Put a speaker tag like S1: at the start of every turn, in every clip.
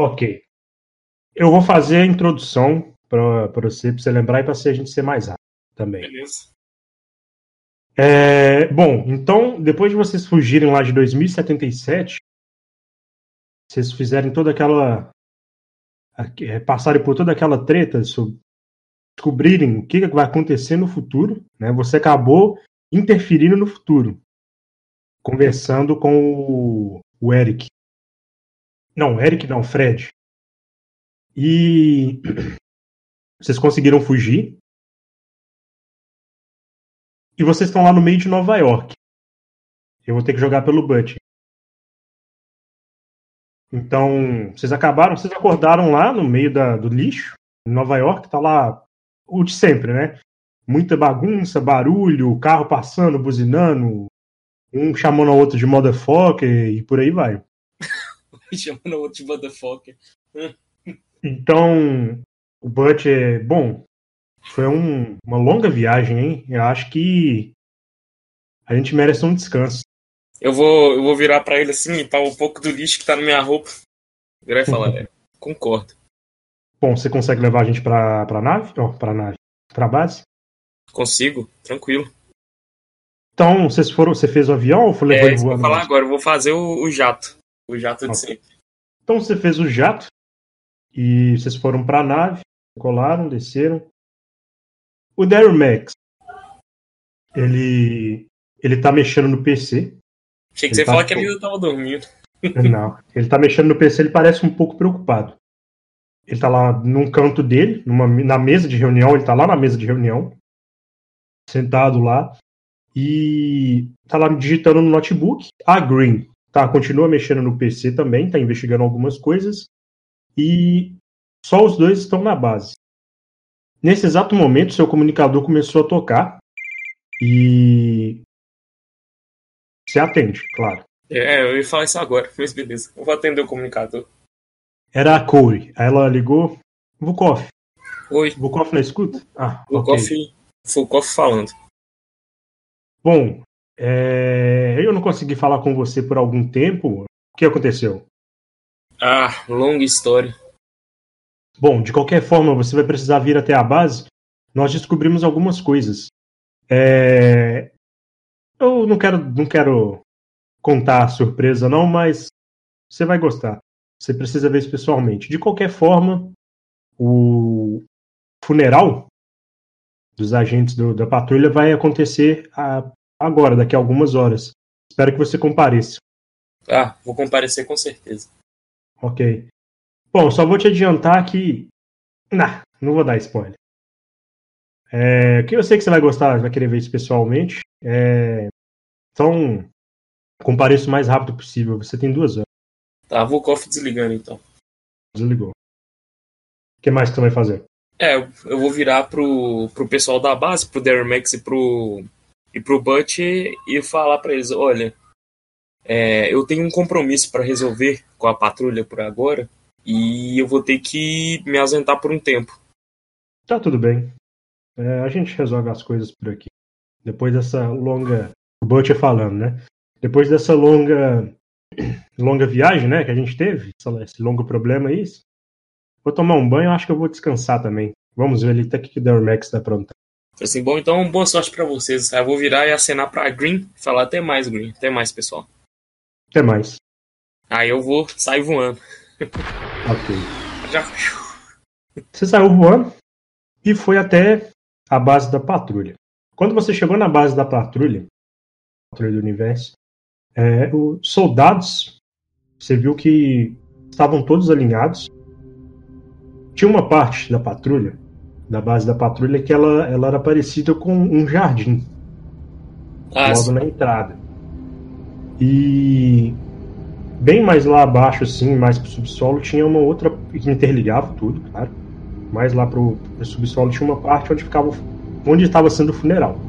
S1: Ok. Eu vou fazer a introdução para você, pra você lembrar e para a gente ser mais rápido também.
S2: Beleza.
S1: É, bom, então, depois de vocês fugirem lá de 2077, vocês fizerem toda aquela. é, passarem por toda aquela treta, sobre descobrirem o que que vai acontecer no futuro, né? Você acabou interferindo no futuro, conversando com o, o Eric. Não, Eric não, Fred. E vocês conseguiram fugir. E vocês estão lá no meio de Nova York. Eu vou ter que jogar pelo Butch. Então, vocês acabaram, vocês acordaram lá no meio da, do lixo, em Nova York, tá lá o de sempre, né? Muita bagunça, barulho, carro passando, buzinando, um chamando o outro de motherfucker e por aí vai.
S2: Chamando o outro de motherfucker.
S1: Então, o Butch é. Bom, foi um- uma longa viagem, hein? Eu acho que a gente merece um descanso.
S2: Eu vou, eu vou virar pra ele assim, limpar um pouco do lixo que tá na minha roupa. Virar e falar, é, concordo.
S1: Bom, você consegue levar a gente pra, pra nave? Ó, pra nave. Pra base?
S2: Consigo, tranquilo.
S1: Então, vocês foram. Você fez o avião ou foi
S2: É,
S1: levou ele
S2: isso que eu vou
S1: voando?
S2: falar agora, eu vou fazer o, o jato. O jato de
S1: Ok.
S2: sempre.
S1: Então você fez o jato e vocês foram pra nave, colaram, desceram. O Daryl Max, ele. Ele tá mexendo no PC.
S2: Achei que
S1: Ele
S2: você
S1: tá
S2: falar que ele tava dormindo.
S1: Não, ele tá mexendo no PC, ele parece um pouco preocupado. Ele tá lá num canto dele, numa, na mesa de reunião, ele tá lá na mesa de reunião, sentado lá, e tá lá digitando no notebook. A Green tá, continua mexendo no PC também, tá investigando algumas coisas, e só os dois estão na base. Nesse exato momento, seu comunicador começou a tocar, e. Se atende, claro.
S2: É, eu ia falar isso agora, mas beleza. Eu vou atender o comunicador.
S1: Era a Corey. Aí ela ligou. Vukov.
S2: Oi,
S1: Vukov na escuta? Ah,
S2: o
S1: ok.
S2: Koff, foi o Koff falando.
S1: Bom, é, eu não consegui falar com você por algum tempo. O que aconteceu?
S2: Ah, longa história.
S1: Bom, de qualquer forma, você vai precisar vir até a base. Nós descobrimos algumas coisas. É, Eu não quero, não quero contar a surpresa, não, mas você vai gostar. Você precisa ver isso pessoalmente. De qualquer forma, o funeral dos agentes do- da patrulha vai acontecer a- agora, daqui a algumas horas. Espero que você compareça.
S2: Ah, vou comparecer com certeza.
S1: Ok. Bom, só vou te adiantar que. Nah, não vou dar spoiler. É, que eu sei que você vai gostar, vai querer ver isso pessoalmente. É, então, compareça o mais rápido possível. Você tem duas horas.
S2: Tá, vou Koff desligando então.
S1: Desligou. O que mais que você vai fazer?
S2: É, eu- vou virar pro, pro pessoal da base, pro Darren Max e pro, e pro Butch e falar pra eles, olha, é, eu tenho um compromisso pra resolver com a patrulha por agora e eu vou ter que me ausentar por um tempo.
S1: Tá tudo bem. É, a gente resolve as coisas por aqui. Depois dessa longa. O Butcher falando, né? Depois dessa longa. longa viagem, né? Que a gente teve, esse longo problema aí. Vou tomar um banho, acho que eu vou descansar também. Vamos ver ali até que o Daryl Max tá pronto.
S2: Falei assim, bom, então boa sorte pra vocês. Aí eu vou virar e acenar pra Green e falar até mais, Green, até mais, pessoal.
S1: Até mais.
S2: Aí eu vou sair voando.
S1: Ok.
S2: Já.
S1: Você saiu voando e foi até a base da patrulha. Quando você chegou na base da patrulha, patrulha do universo, é, os soldados, você viu que estavam todos alinhados. Tinha uma parte da patrulha, da base da patrulha, que ela, ela era parecida com um jardim,
S2: Ah,
S1: logo na entrada. E bem mais lá abaixo, assim, mais pro subsolo, tinha uma outra que interligava tudo, claro. Mais lá pro, pro subsolo tinha uma parte onde ficava onde estava sendo o funeral.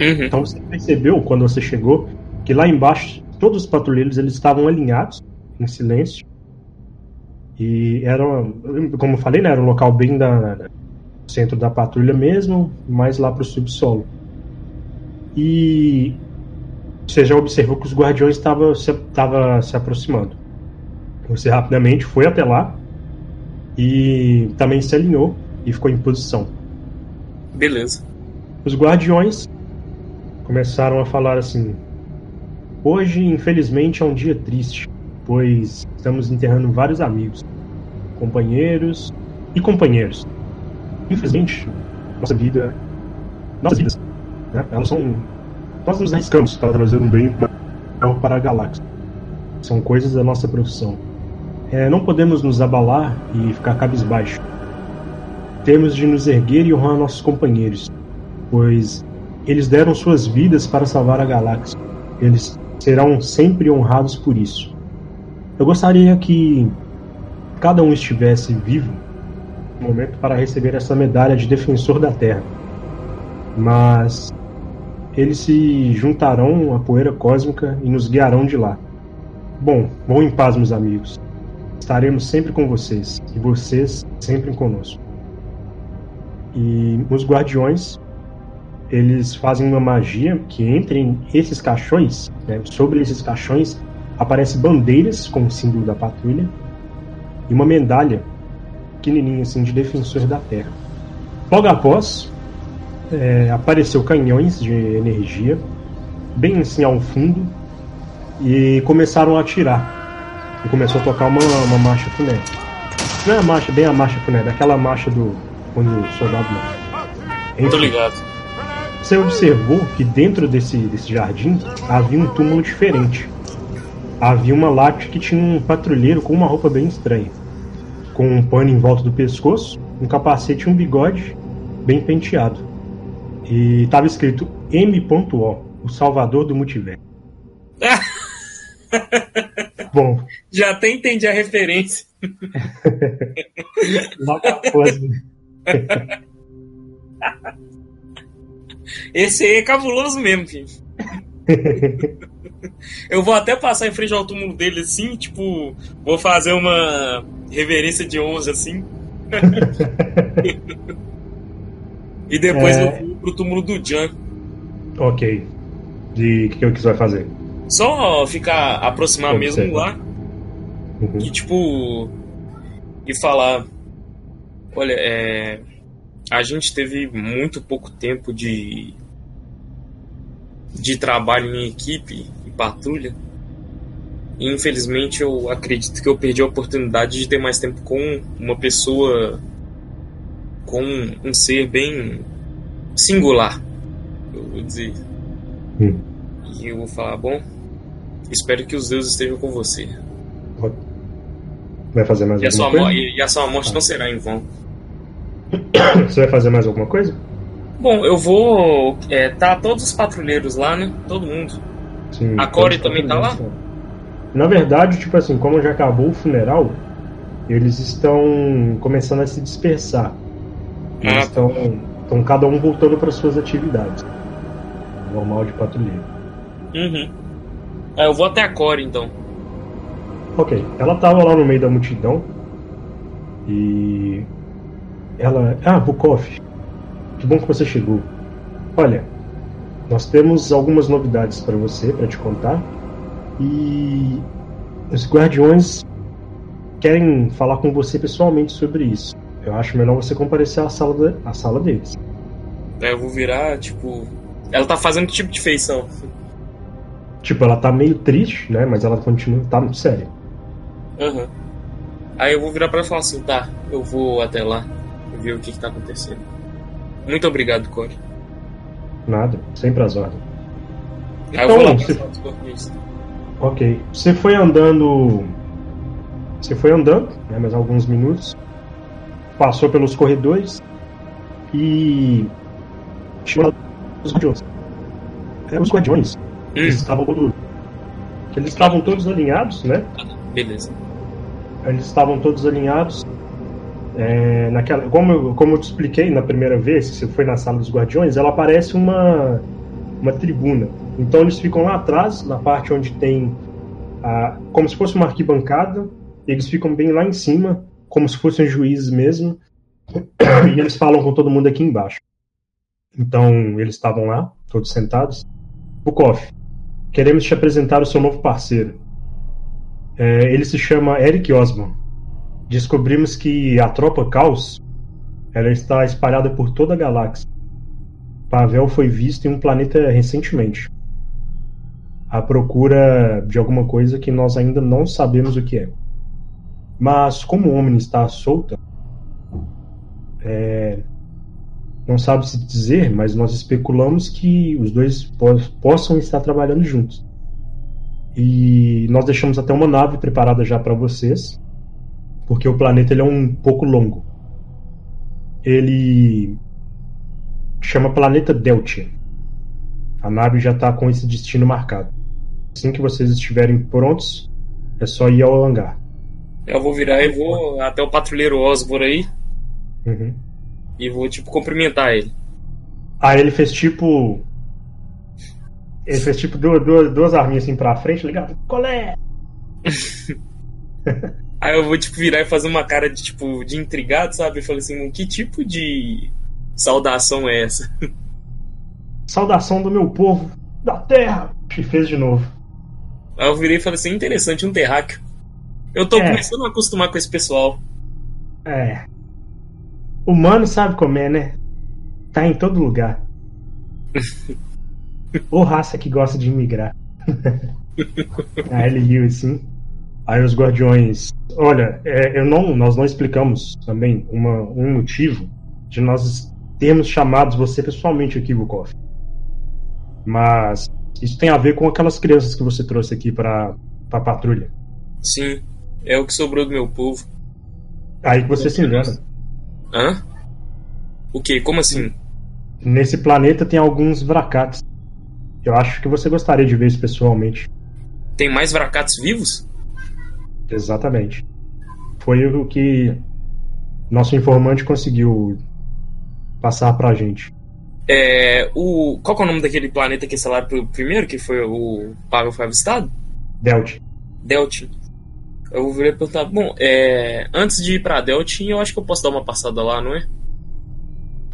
S2: uhum.
S1: Então você percebeu quando você chegou que lá embaixo todos os patrulheiros eles estavam alinhados em silêncio e era, como eu falei, né, era um local bem da- centro da patrulha mesmo, mais lá pro subsolo. E você já observou que os guardiões estavam se, tava se aproximando. Você rapidamente foi até lá e também se alinhou e ficou em posição.
S2: Beleza.
S1: Os guardiões começaram a falar assim: Hoje, infelizmente, é um dia triste, pois estamos enterrando vários amigos, companheiros e companheiros. Infelizmente, nossa vida, nossas vidas, né, elas são. Nós nos arriscamos para trazer um bem para a galáxia. São coisas da nossa profissão. É, não podemos nos abalar e ficar cabisbaixo. Temos de nos erguer e honrar nossos companheiros, pois eles deram suas vidas para salvar a galáxia. Eles serão sempre honrados por isso. Eu gostaria que cada um estivesse vivo momento para receber essa medalha de defensor da Terra. Mas eles se juntarão à poeira cósmica e nos guiarão de lá. Bom, vão em paz, meus amigos. Estaremos sempre com vocês e vocês sempre conosco. E os guardiões, eles fazem uma magia que entre esses caixões, né, sobre esses caixões, aparecem bandeiras com o símbolo da patrulha e uma medalha pequenininha assim de defensor da Terra. Logo após, é, apareceu canhões de energia bem assim ao fundo e começaram a atirar. E começou a tocar uma, uma marcha fúnebre. Não é a marcha, bem a marcha fúnebre, é aquela marcha do quando o soldado morre.
S2: Tô ligado.
S1: Você observou que dentro desse, desse jardim havia um túmulo diferente. Havia uma lápide que tinha um patrulheiro com uma roupa bem estranha. Com um pano em volta do pescoço, um capacete e um bigode bem penteado. E estava escrito M.O, o salvador do multiverso. Bom.
S2: Já até entendi a referência. Esse aí é cabuloso mesmo, filho. Eu vou até passar em frente ao túmulo dele assim, tipo, vou fazer uma reverência de 11 assim. e depois é... eu vou pro túmulo do Jan.
S1: Ok. E o que, que você vai fazer?
S2: Só ficar aproximar mesmo lá. Uhum. E tipo. E falar. Olha, é. A gente teve muito pouco tempo de. de trabalho em equipe, patrulha. E infelizmente eu acredito que eu perdi a oportunidade de ter mais tempo com uma pessoa. com um ser bem singular. Eu vou dizer. Hum. E eu vou falar, bom, Espero que os deuses estejam com você.
S1: Vai fazer mais
S2: e
S1: alguma coisa?
S2: E a sua morte ah. não será em vão.
S1: Você vai fazer mais alguma coisa?
S2: Bom, eu vou. É, tá todos os patrulheiros lá, né? Todo mundo. Sim, a Core também tá lá?
S1: Na verdade, tipo assim, como já acabou o funeral, eles estão começando a se dispersar. Eles ah. estão, estão cada um voltando para suas atividades. Normal de patrulheiro.
S2: Uhum. É, eu vou até a Core então.
S1: Ok. Ela tava lá no meio da multidão. E. Ela. Ah, Bukov. Que bom que você chegou. Olha, nós temos algumas novidades para você, para te contar. E. Os guardiões querem falar com você pessoalmente sobre isso. Eu acho melhor você comparecer à sala, de... à sala deles.
S2: É, eu vou virar, tipo. Ela tá fazendo que tipo de feição?
S1: Tipo, ela tá meio triste, né? Mas ela continua, tá muito séria.
S2: Uhum. Aí eu vou virar pra ela e falar assim, tá, eu vou até lá e ver o que, que tá acontecendo. Muito obrigado, Corey.
S1: Nada, sempre as ordens.
S2: Então, eu vou lá você...
S1: Ok. Você foi andando. Você foi andando, né, mais alguns minutos. Passou pelos corredores e. Chegou os guardiões. É, os guardiões eles estavam todos, eles estavam todos alinhados, né?
S2: Beleza.
S1: Eles estavam todos alinhados. É, naquela, como, eu, como eu te expliquei na primeira vez, que você foi na sala dos guardiões, ela parece uma, uma tribuna. Então eles ficam lá atrás, na parte onde tem a, como se fosse uma arquibancada, eles ficam bem lá em cima, como se fossem juízes mesmo, e eles falam com todo mundo aqui embaixo. Então eles estavam lá, todos sentados. Bukov, Queremos te apresentar o seu novo parceiro. É, ele se chama Eric Osborn. Descobrimos que a tropa Caos ela está espalhada por toda a galáxia. Pavel foi visto em um planeta recentemente, à procura de alguma coisa que nós ainda não sabemos o que é. Mas como o homem está solta, é, não sabe se dizer, mas nós especulamos que os dois po possam estar trabalhando juntos. E nós deixamos até uma nave preparada já para vocês, porque o planeta ele é um pouco longo. Ele chama Planeta Deltia. A nave já está com esse destino marcado. Assim que vocês estiverem prontos, é só ir ao hangar.
S2: Eu vou virar e vou até o patrulheiro Osbor aí.
S1: Uhum.
S2: E vou, tipo, cumprimentar ele.
S1: Aí ele fez tipo. Ele fez tipo duas, duas, duas arminhas assim pra frente, ligado? Colé!
S2: Aí eu vou, tipo, virar e fazer uma cara de, tipo, de intrigado, sabe? Eu falei assim, que tipo de saudação é essa?
S1: Saudação do meu povo, da terra! E fez de novo.
S2: Aí eu virei e falei assim, interessante, um terráqueo. Eu tô
S1: É.
S2: começando a acostumar com esse pessoal.
S1: É. Humano sabe comer, né? Tá em todo lugar. Ô raça que gosta de imigrar. Aí ele riu assim. Aí os guardiões. Olha, é, eu não, nós não explicamos também uma, um motivo de nós termos chamado você pessoalmente aqui, Vukov. Mas isso tem a ver com aquelas crianças que você trouxe aqui pra, pra patrulha.
S2: Sim, é o que sobrou do meu povo.
S1: Aí que você se engana.
S2: Hã? O quê? Como assim?
S1: Nesse planeta tem alguns vracates. Eu acho que você gostaria de ver isso pessoalmente.
S2: Tem mais vracates vivos?
S1: Exatamente. Foi o que nosso informante conseguiu passar pra gente.
S2: É. O. Qual que é o nome daquele planeta que pro primeiro, que foi o Pavel foi avistado?
S1: Delt.
S2: Deltin. Eu e perguntar, bom, é. Antes de ir pra Deltin, eu acho que eu posso dar uma passada lá, não é?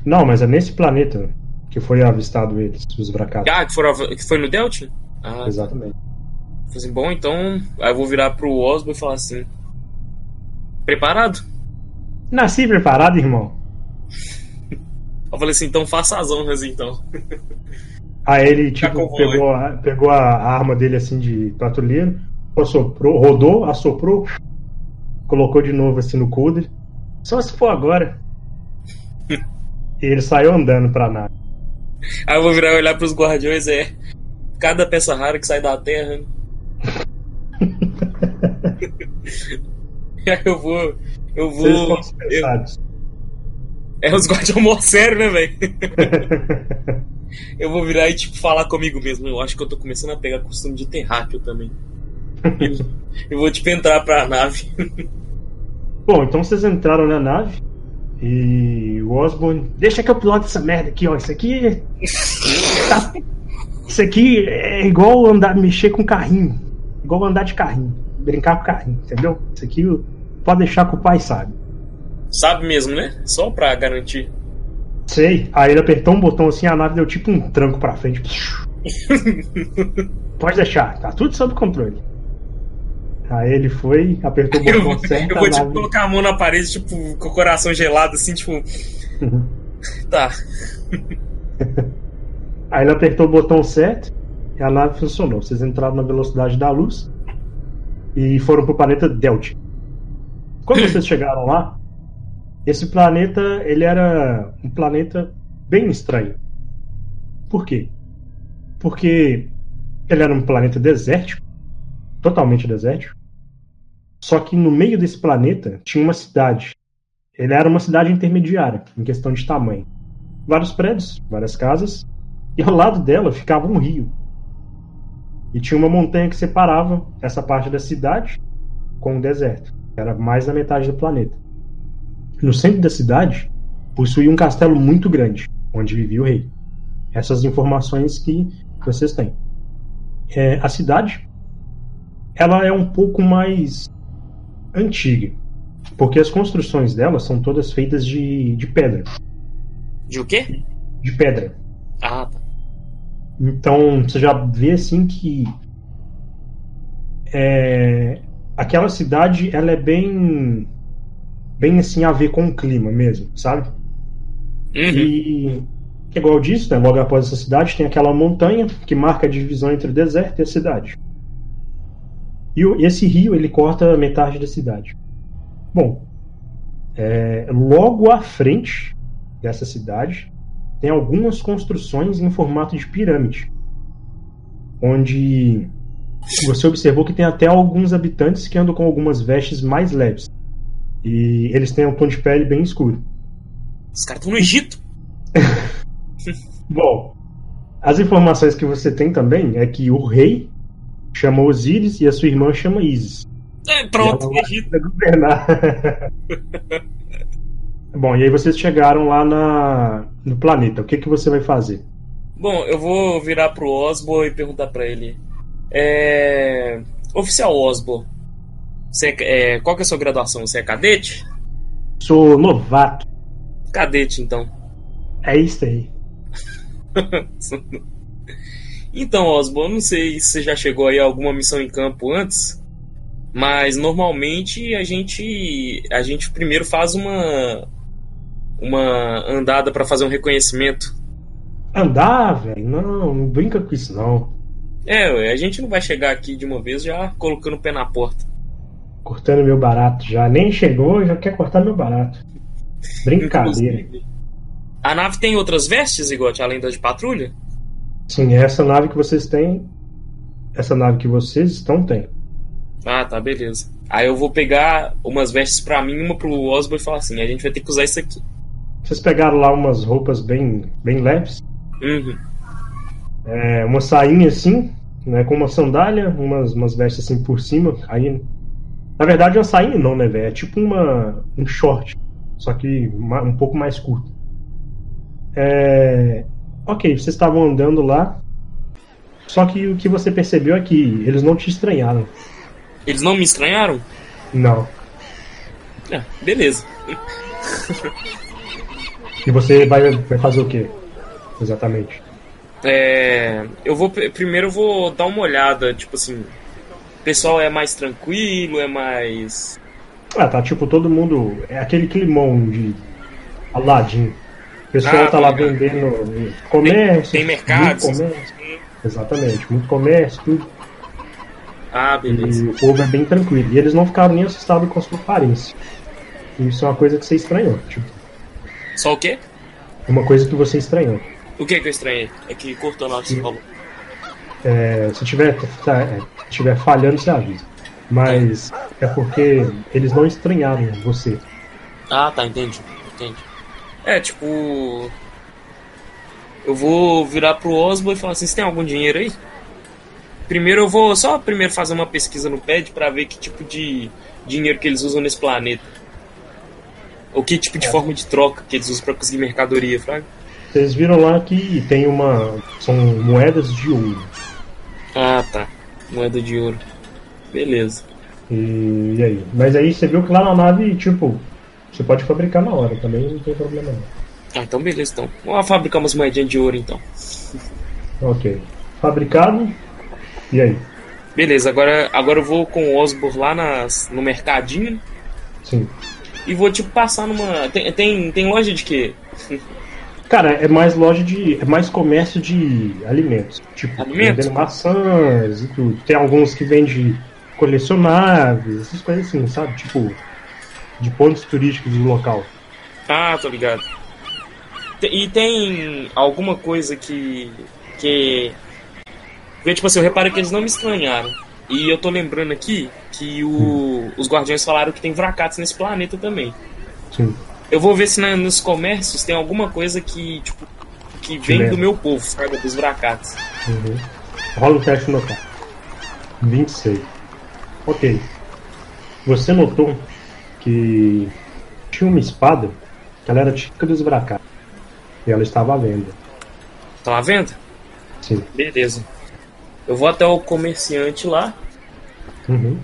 S1: Não, mas é nesse planeta que foi avistado eles, os vracates.
S2: Ah, que, foram, que foi no Deltin? Ah,
S1: Exatamente.
S2: Falei assim, bom, então. Aí eu vou virar pro Osbo e falar assim. Preparado?
S1: Nasci preparado, irmão.
S2: Eu falei assim, então faça as honras então.
S1: Aí ele,
S2: Tá
S1: tipo,
S2: com
S1: pegou, a, pegou a arma dele assim de patrulheiro, assoprou, rodou, assoprou, colocou de novo assim no coldre. Só se for agora. e ele saiu andando pra nave.
S2: Aí eu vou virar e olhar pros guardiões, é. Cada peça rara que sai da terra. eu vou. Eu vou. Eu, é os guardiões mó sério, né, velho? Eu vou virar e, tipo, falar comigo mesmo. Eu acho que eu tô começando a pegar costume de terráqueo também. Eu- Eu vou, tipo, entrar pra nave.
S1: Bom, então vocês entraram na nave e o Osborne. Deixa que eu piloto essa merda aqui, ó. Isso aqui. tá- Isso aqui é igual andar, mexer com carrinho. Igual andar de carrinho. Brincar com carrinho, entendeu? Isso aqui pode deixar que o pai sabe.
S2: Sabe mesmo, né? Só pra garantir.
S1: Sei. Aí ele apertou um botão assim, a nave deu tipo um tranco pra frente. Pode deixar, tá tudo sob controle. Aí ele foi, apertou o
S2: Eu,
S1: botão certo.
S2: eu vou, tipo,
S1: nave-
S2: colocar a mão na parede, tipo, com o coração gelado, assim, tipo.
S1: Uhum.
S2: Tá.
S1: Aí ele apertou o botão certo e a nave funcionou. Vocês entraram na velocidade da luz e foram pro planeta Delta. Quando vocês chegaram lá, esse planeta ele era um planeta bem estranho. Por quê? Porque ele era um planeta desértico, totalmente desértico. Só que no meio desse planeta tinha uma cidade. Ele era uma cidade intermediária em questão de tamanho. Vários prédios, várias casas, e ao lado dela ficava um rio. E tinha uma montanha que separava essa parte da cidade com o deserto. que Era mais da metade do planeta. No centro da cidade possuía um castelo muito grande, onde vivia o rei. Essas informações que vocês têm. É, a cidade ela é um pouco mais antiga, porque as construções dela são todas feitas de, de pedra.
S2: De o quê?
S1: De pedra.
S2: Ah, tá.
S1: Então você já vê assim que é, aquela cidade ela é bem bem assim a ver com o clima mesmo, sabe?
S2: Uhum.
S1: E igual eu disse, né, logo após essa cidade tem aquela montanha que marca a divisão entre o deserto e a cidade. E esse rio ele corta metade da cidade. Bom, é, logo à frente dessa cidade tem algumas construções em formato de pirâmide, onde você observou que tem até alguns habitantes que andam com algumas vestes mais leves. E eles têm um tom de pele bem escuro.
S2: Os caras estão no Egito.
S1: Bom, as informações que você tem também é que o rei chama Osíris e a sua irmã chama Isis.
S2: É, pronto,
S1: E ela
S2: Egito.
S1: governar. Bom, e aí vocês chegaram lá na, no planeta. O que, que você vai fazer?
S2: Bom, eu vou virar pro Osbo e perguntar pra ele. É... Oficial Osbo, você é... qual que é a sua graduação? Você é cadete?
S1: Sou novato.
S2: Cadete, então.
S1: É isso aí.
S2: Então, Osbo, eu não sei se você já chegou aí a alguma missão em campo antes, mas normalmente a gente a gente primeiro faz uma uma andada pra fazer um reconhecimento.
S1: Andar, velho? Não, não brinca com isso, não.
S2: É, ué, a gente não vai chegar aqui de uma vez já colocando o pé na porta.
S1: Cortando meu barato já. Nem chegou, já quer cortar meu barato. Brincadeira.
S2: Inclusive, A nave tem outras vestes, Igote, além das de patrulha?
S1: Sim, essa nave que vocês têm. Essa nave que vocês estão tem.
S2: Ah, tá, beleza. Aí eu vou pegar umas vestes pra mim e uma pro Osbo e falar assim: a gente vai ter que usar isso aqui.
S1: Vocês pegaram lá umas roupas bem, bem leves.
S2: Uhum.
S1: É, uma sainha assim, né, com uma sandália, umas, umas vestes assim por cima. Aí, na verdade, uma sainha não, né, velho? É tipo uma, um short, só que um pouco mais curto. É, ok, vocês estavam andando lá, só que o que você percebeu é que eles não te estranharam.
S2: Eles não me estranharam?
S1: Não.
S2: Ah, beleza.
S1: E você vai, vai fazer o quê? Exatamente.
S2: É, eu vou primeiro eu vou dar uma olhada, tipo assim, o pessoal é mais tranquilo, é mais
S1: Ah, tá tipo todo mundo. É aquele climão de Aladdin. O pessoal
S2: Ah,
S1: tá lá
S2: tô ligado.
S1: vendendo comércio.
S2: tem mercados.
S1: muito comércio. Exatamente, muito comércio, tudo.
S2: Ah, beleza.
S1: E o povo é bem tranquilo. E eles não ficaram nem assustados com a sua aparência. Isso é uma coisa que você estranhou. Tipo,
S2: Só o quê?
S1: uma coisa que você estranhou.
S2: O que que eu estranhei? É que cortou na hora que você falou.
S1: É, se tiver, tá, é, tiver falhando, você avisa. Mas é porque eles não estranharam você.
S2: Ah, tá, entendi. Entendi. É, tipo. Eu vou virar pro Osbo e falar assim: você tem algum dinheiro aí? Primeiro eu vou só primeiro fazer uma pesquisa no PED pra ver que tipo de dinheiro que eles usam nesse planeta. Ou que tipo de
S1: É.
S2: forma de troca que eles usam pra conseguir mercadoria, fraga?
S1: Vocês viram lá que tem uma. São moedas de ouro.
S2: Ah, tá. Moeda de ouro. Beleza.
S1: E, e aí? Mas aí você viu que lá na nave, tipo, você pode fabricar na hora, também não tem problema não.
S2: Ah, então beleza, então. Vamos lá fabricar umas moedinhas de ouro, então.
S1: Ok. Fabricado. E aí?
S2: Beleza, agora, agora eu vou com o Osbor lá nas, no mercadinho
S1: Sim.
S2: E vou, tipo, passar numa... Tem, tem, tem loja de quê?
S1: Cara, é mais loja de. É mais comércio de alimentos. Tipo,
S2: Alimentos?
S1: vendendo maçãs e tudo. Tem alguns que vendem colecionáveis, essas coisas assim, sabe? Tipo, de pontos turísticos do local.
S2: Ah, tô ligado. E tem alguma coisa que. que. Porque, tipo assim, eu reparei que eles não me estranharam. E eu tô lembrando aqui que o, os guardiões falaram que tem vracates nesse planeta também.
S1: Sim.
S2: Eu vou ver se na- nos comércios tem alguma coisa que, tipo, que vem
S1: lembra.
S2: do meu povo, sabe? Dos vracates.
S1: Uhum. Rola o teste no local. 26. Ok. Você notou que tinha uma espada que ela era típica dos Bracates. E ela estava à venda.
S2: Tá à venda?
S1: Sim.
S2: Beleza. Eu vou até o comerciante lá
S1: Uhum.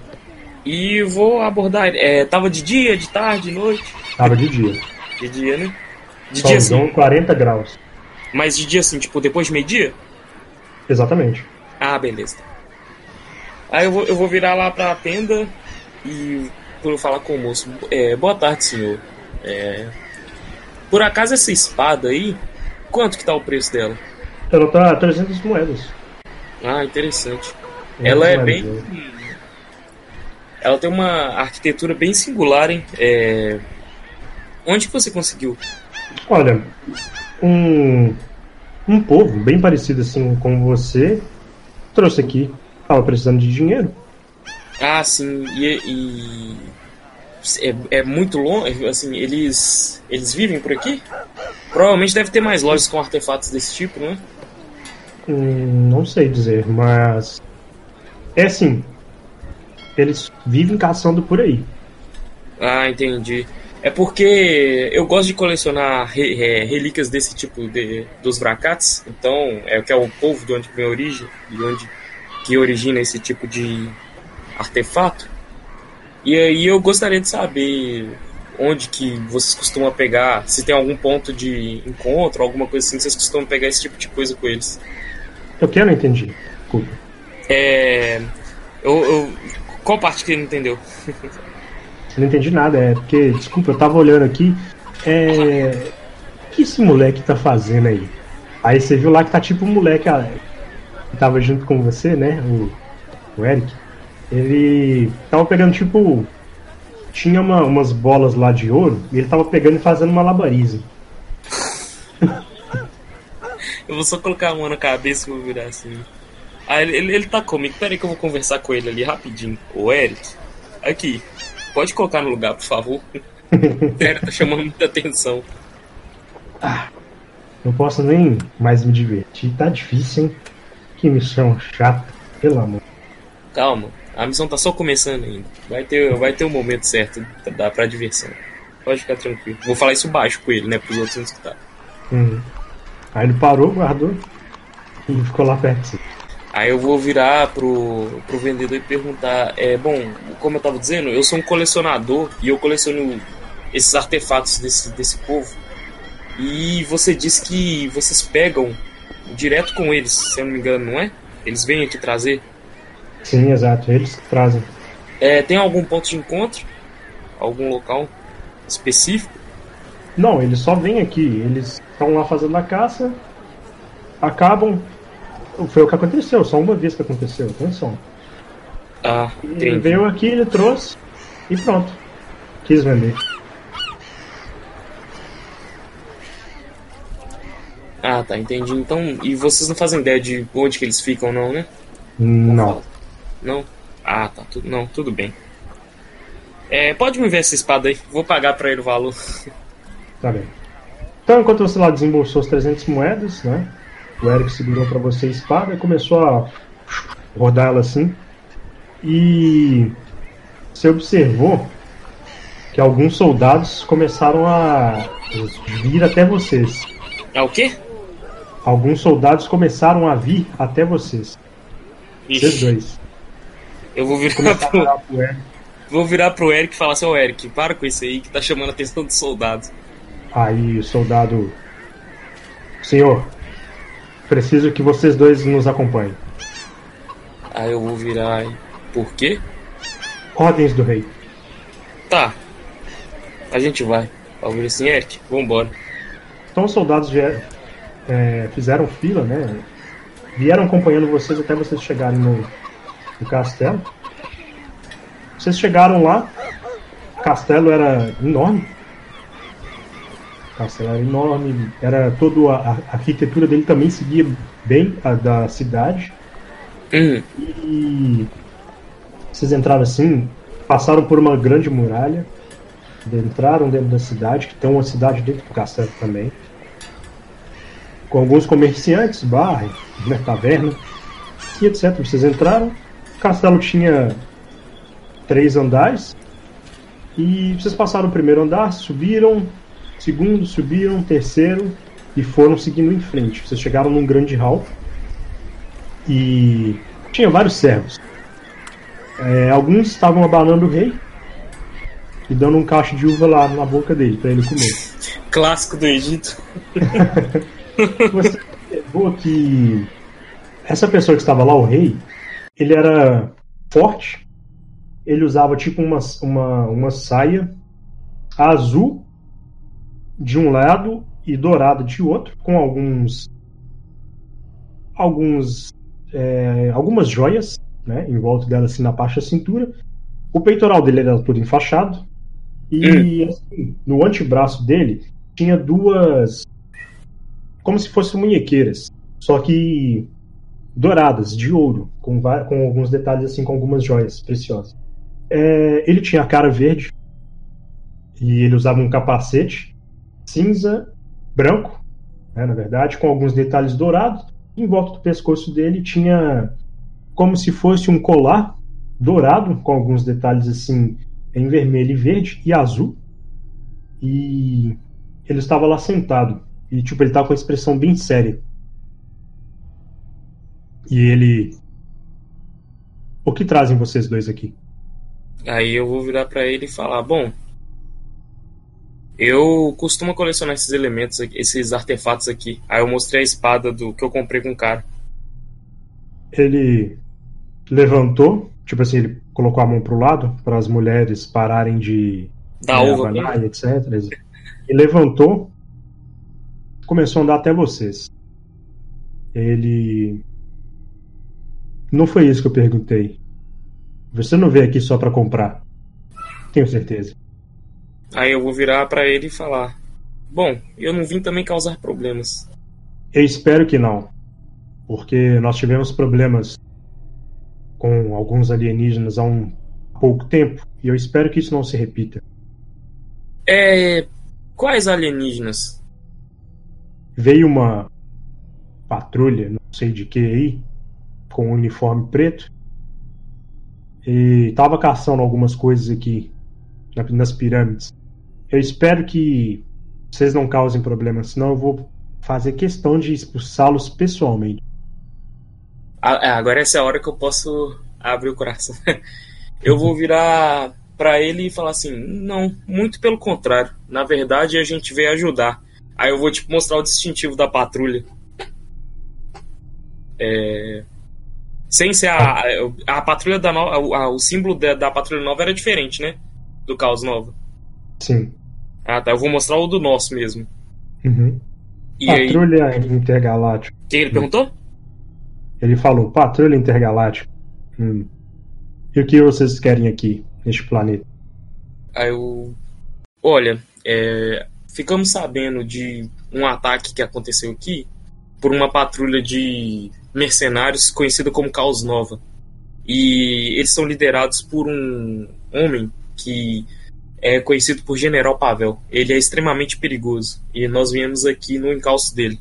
S2: e vou abordar. É, tava de dia, de tarde, de noite?
S1: Tava de dia.
S2: De dia, né? De dia assim.
S1: 40 graus.
S2: Mas de dia assim, tipo, depois de meio-dia?
S1: Exatamente.
S2: Ah, beleza. Aí eu vou, eu vou virar lá pra tenda e por falar com o moço. É, boa tarde, senhor. É, por acaso essa espada aí, quanto que tá o preço dela?
S1: Ela tá 300 moedas.
S2: Ah, interessante. Ela é bem. Né? Ela tem uma arquitetura bem singular, hein? É... Onde que você conseguiu?
S1: Olha, um, um povo bem parecido assim com você trouxe aqui. Tava precisando de dinheiro.
S2: Ah, sim. E, e é, é, muito longe, assim, eles eles vivem por aqui? Provavelmente deve ter mais lojas com artefatos desse tipo, né?
S1: Não sei dizer, mas é assim. Eles vivem caçando por aí.
S2: Ah, entendi. É porque eu gosto de colecionar re, re, relíquias desse tipo de, dos Vracats, então é que é o povo de onde vem a origem, de onde que origina esse tipo de artefato. E aí eu gostaria de saber onde que vocês costumam pegar, se tem algum ponto de encontro, alguma coisa assim, vocês costumam pegar esse tipo de coisa com eles.
S1: Eu quero não entendi. Desculpa.
S2: É. Eu, eu, Qual parte que ele não entendeu?
S1: não entendi nada, é porque, desculpa, eu tava olhando aqui. É. O que esse moleque tá fazendo aí? Aí você viu lá que tá tipo um moleque que tava junto com você, né? O, o Eric. Ele tava pegando tipo. Tinha uma, umas bolas lá de ouro e ele tava pegando e fazendo uma labarize.
S2: Eu vou só colocar a mão na cabeça e vou virar assim. Ah, ele, ele, ele tá comigo. Pera aí que eu vou conversar com ele ali rapidinho. Ô, Eric. Aqui. Pode colocar no lugar, por favor. Sério, tá chamando muita atenção.
S1: Ah, não posso nem mais me divertir. Tá difícil, hein? Que missão chata. Pelo amor.
S2: Calma. A missão tá só começando ainda. Vai ter, vai ter o um momento certo pra dar pra diversão. Pode ficar tranquilo. Vou falar isso baixo com ele, né? Pros outros não escutar.
S1: Uhum. Aí ele parou, guardou e ficou lá perto.
S2: Aí eu vou virar pro, pro vendedor e perguntar: é bom, como eu tava dizendo, eu sou um colecionador e eu coleciono esses artefatos desse, desse povo. E você disse que vocês pegam direto com eles, se eu não me engano, não é? Eles vêm aqui trazer?
S1: Sim, exato, eles trazem.
S2: É, tem algum ponto de encontro? Algum local específico?
S1: Não, eles só vêm aqui. Eles estão lá fazendo a caça, acabam. Foi o que aconteceu, só uma vez que aconteceu, atenção.
S2: Ah,
S1: entendi. Ele veio aqui, ele trouxe e pronto. Quis vender.
S2: Ah, tá, entendi. Então, e vocês não fazem ideia de onde que eles ficam, não, né?
S1: Não.
S2: Não? Ah, tá, tudo, não, tudo bem. É, pode me ver essa espada aí, vou pagar pra ele o valor.
S1: Tá bem. Então, enquanto você lá desembolsou as 300 moedas, né? O Eric segurou para você a espada e começou a rodar ela assim. E você observou que alguns soldados começaram a vir até vocês.
S2: É o quê?
S1: Alguns soldados começaram a vir até vocês. Ixi. Vocês dois.
S2: Eu vou virar pro... pro Eric. Vou virar pro Eric e falar assim, ô Eric, para com isso aí que tá chamando a atenção dos soldados.
S1: Aí o soldado. Senhor, preciso que vocês dois nos acompanhem.
S2: Aí eu vou virar. Por quê?
S1: Ordens do rei.
S2: Tá. A gente vai. Vou assim, Eric, vambora.
S1: Então os soldados vieram, é, fizeram fila, né? Vieram acompanhando vocês até vocês chegarem no, no castelo. Vocês chegaram lá, o castelo era enorme, castelo era enorme, era toda a, a, arquitetura dele também seguia bem a da cidade.
S2: Uhum.
S1: E vocês entraram assim, passaram por uma grande muralha, entraram dentro da cidade, que tem uma cidade dentro do castelo também, com alguns comerciantes, bar, né, taverna, e etc. Vocês entraram, o castelo tinha três andares, e vocês passaram o primeiro andar, subiram, segundo, subiram, terceiro e foram seguindo em frente. Vocês chegaram num grande hall e tinha vários servos. É, alguns estavam abanando o rei e dando um cacho de uva lá na boca dele para ele comer.
S2: Clássico do Egito.
S1: Você observou que essa pessoa que estava lá, o rei, ele era forte, ele usava tipo uma, uma, uma saia azul de um lado e dourada de outro, com alguns alguns é, algumas joias né, em volta dela assim na parte da cintura. O peitoral dele era todo enfaixado e hum. assim, no antebraço dele tinha duas como se fossem munhequeiras, só que douradas de ouro, com, com alguns detalhes assim com algumas joias preciosas. É, ele tinha a cara verde e ele usava um capacete cinza, branco, né, na verdade, com alguns detalhes dourados. Em volta do pescoço dele tinha como se fosse um colar dourado, com alguns detalhes assim em vermelho e verde e azul. E ele estava lá sentado. E tipo, ele estava com uma expressão bem séria. E ele. O que trazem vocês dois aqui?
S2: Aí eu vou virar para ele e falar: Bom, eu costumo colecionar esses elementos, esses artefatos aqui. Aí eu mostrei a espada do que eu comprei com o cara.
S1: Ele levantou, tipo assim, ele colocou a mão pro lado para as mulheres pararem de
S2: da é,
S1: e etc. E levantou, começou a andar até vocês. Ele não foi isso que eu perguntei. Você não veio aqui só para comprar. Tenho certeza.
S2: Aí eu vou virar para ele e falar: Bom, eu não vim também causar problemas.
S1: Eu espero que não. Porque nós tivemos problemas com alguns alienígenas há um pouco tempo e eu espero que isso não se repita.
S2: É. Quais alienígenas?
S1: Veio uma patrulha, não sei de que aí, com um uniforme preto e tava caçando algumas coisas aqui nas pirâmides. Eu espero que vocês não causem problemas, senão eu vou fazer questão de expulsá-los pessoalmente.
S2: Ah, é, agora essa é a hora que eu posso abrir o coração. eu vou virar para ele e falar assim: não, muito pelo contrário. Na verdade, a gente veio ajudar. Aí eu vou tipo mostrar o distintivo da patrulha. É... Sem ser a, a, a patrulha da nova. O símbolo da, da patrulha nova era diferente, né? Do Caos Nova.
S1: Sim.
S2: Ah, tá. Eu vou mostrar o do nosso mesmo.
S1: Uhum. Patrulha aí... Intergaláctica.
S2: Quem ele perguntou?
S1: Ele falou, Patrulha Intergaláctica. Hum. E o que vocês querem aqui, neste planeta?
S2: Aí eu. Olha, é... ficamos sabendo de um ataque que aconteceu aqui por uma patrulha de mercenários conhecida como Caos Nova. E eles são liderados por um homem que é conhecido por General Pavel. Ele é extremamente perigoso e nós viemos aqui no encalço dele.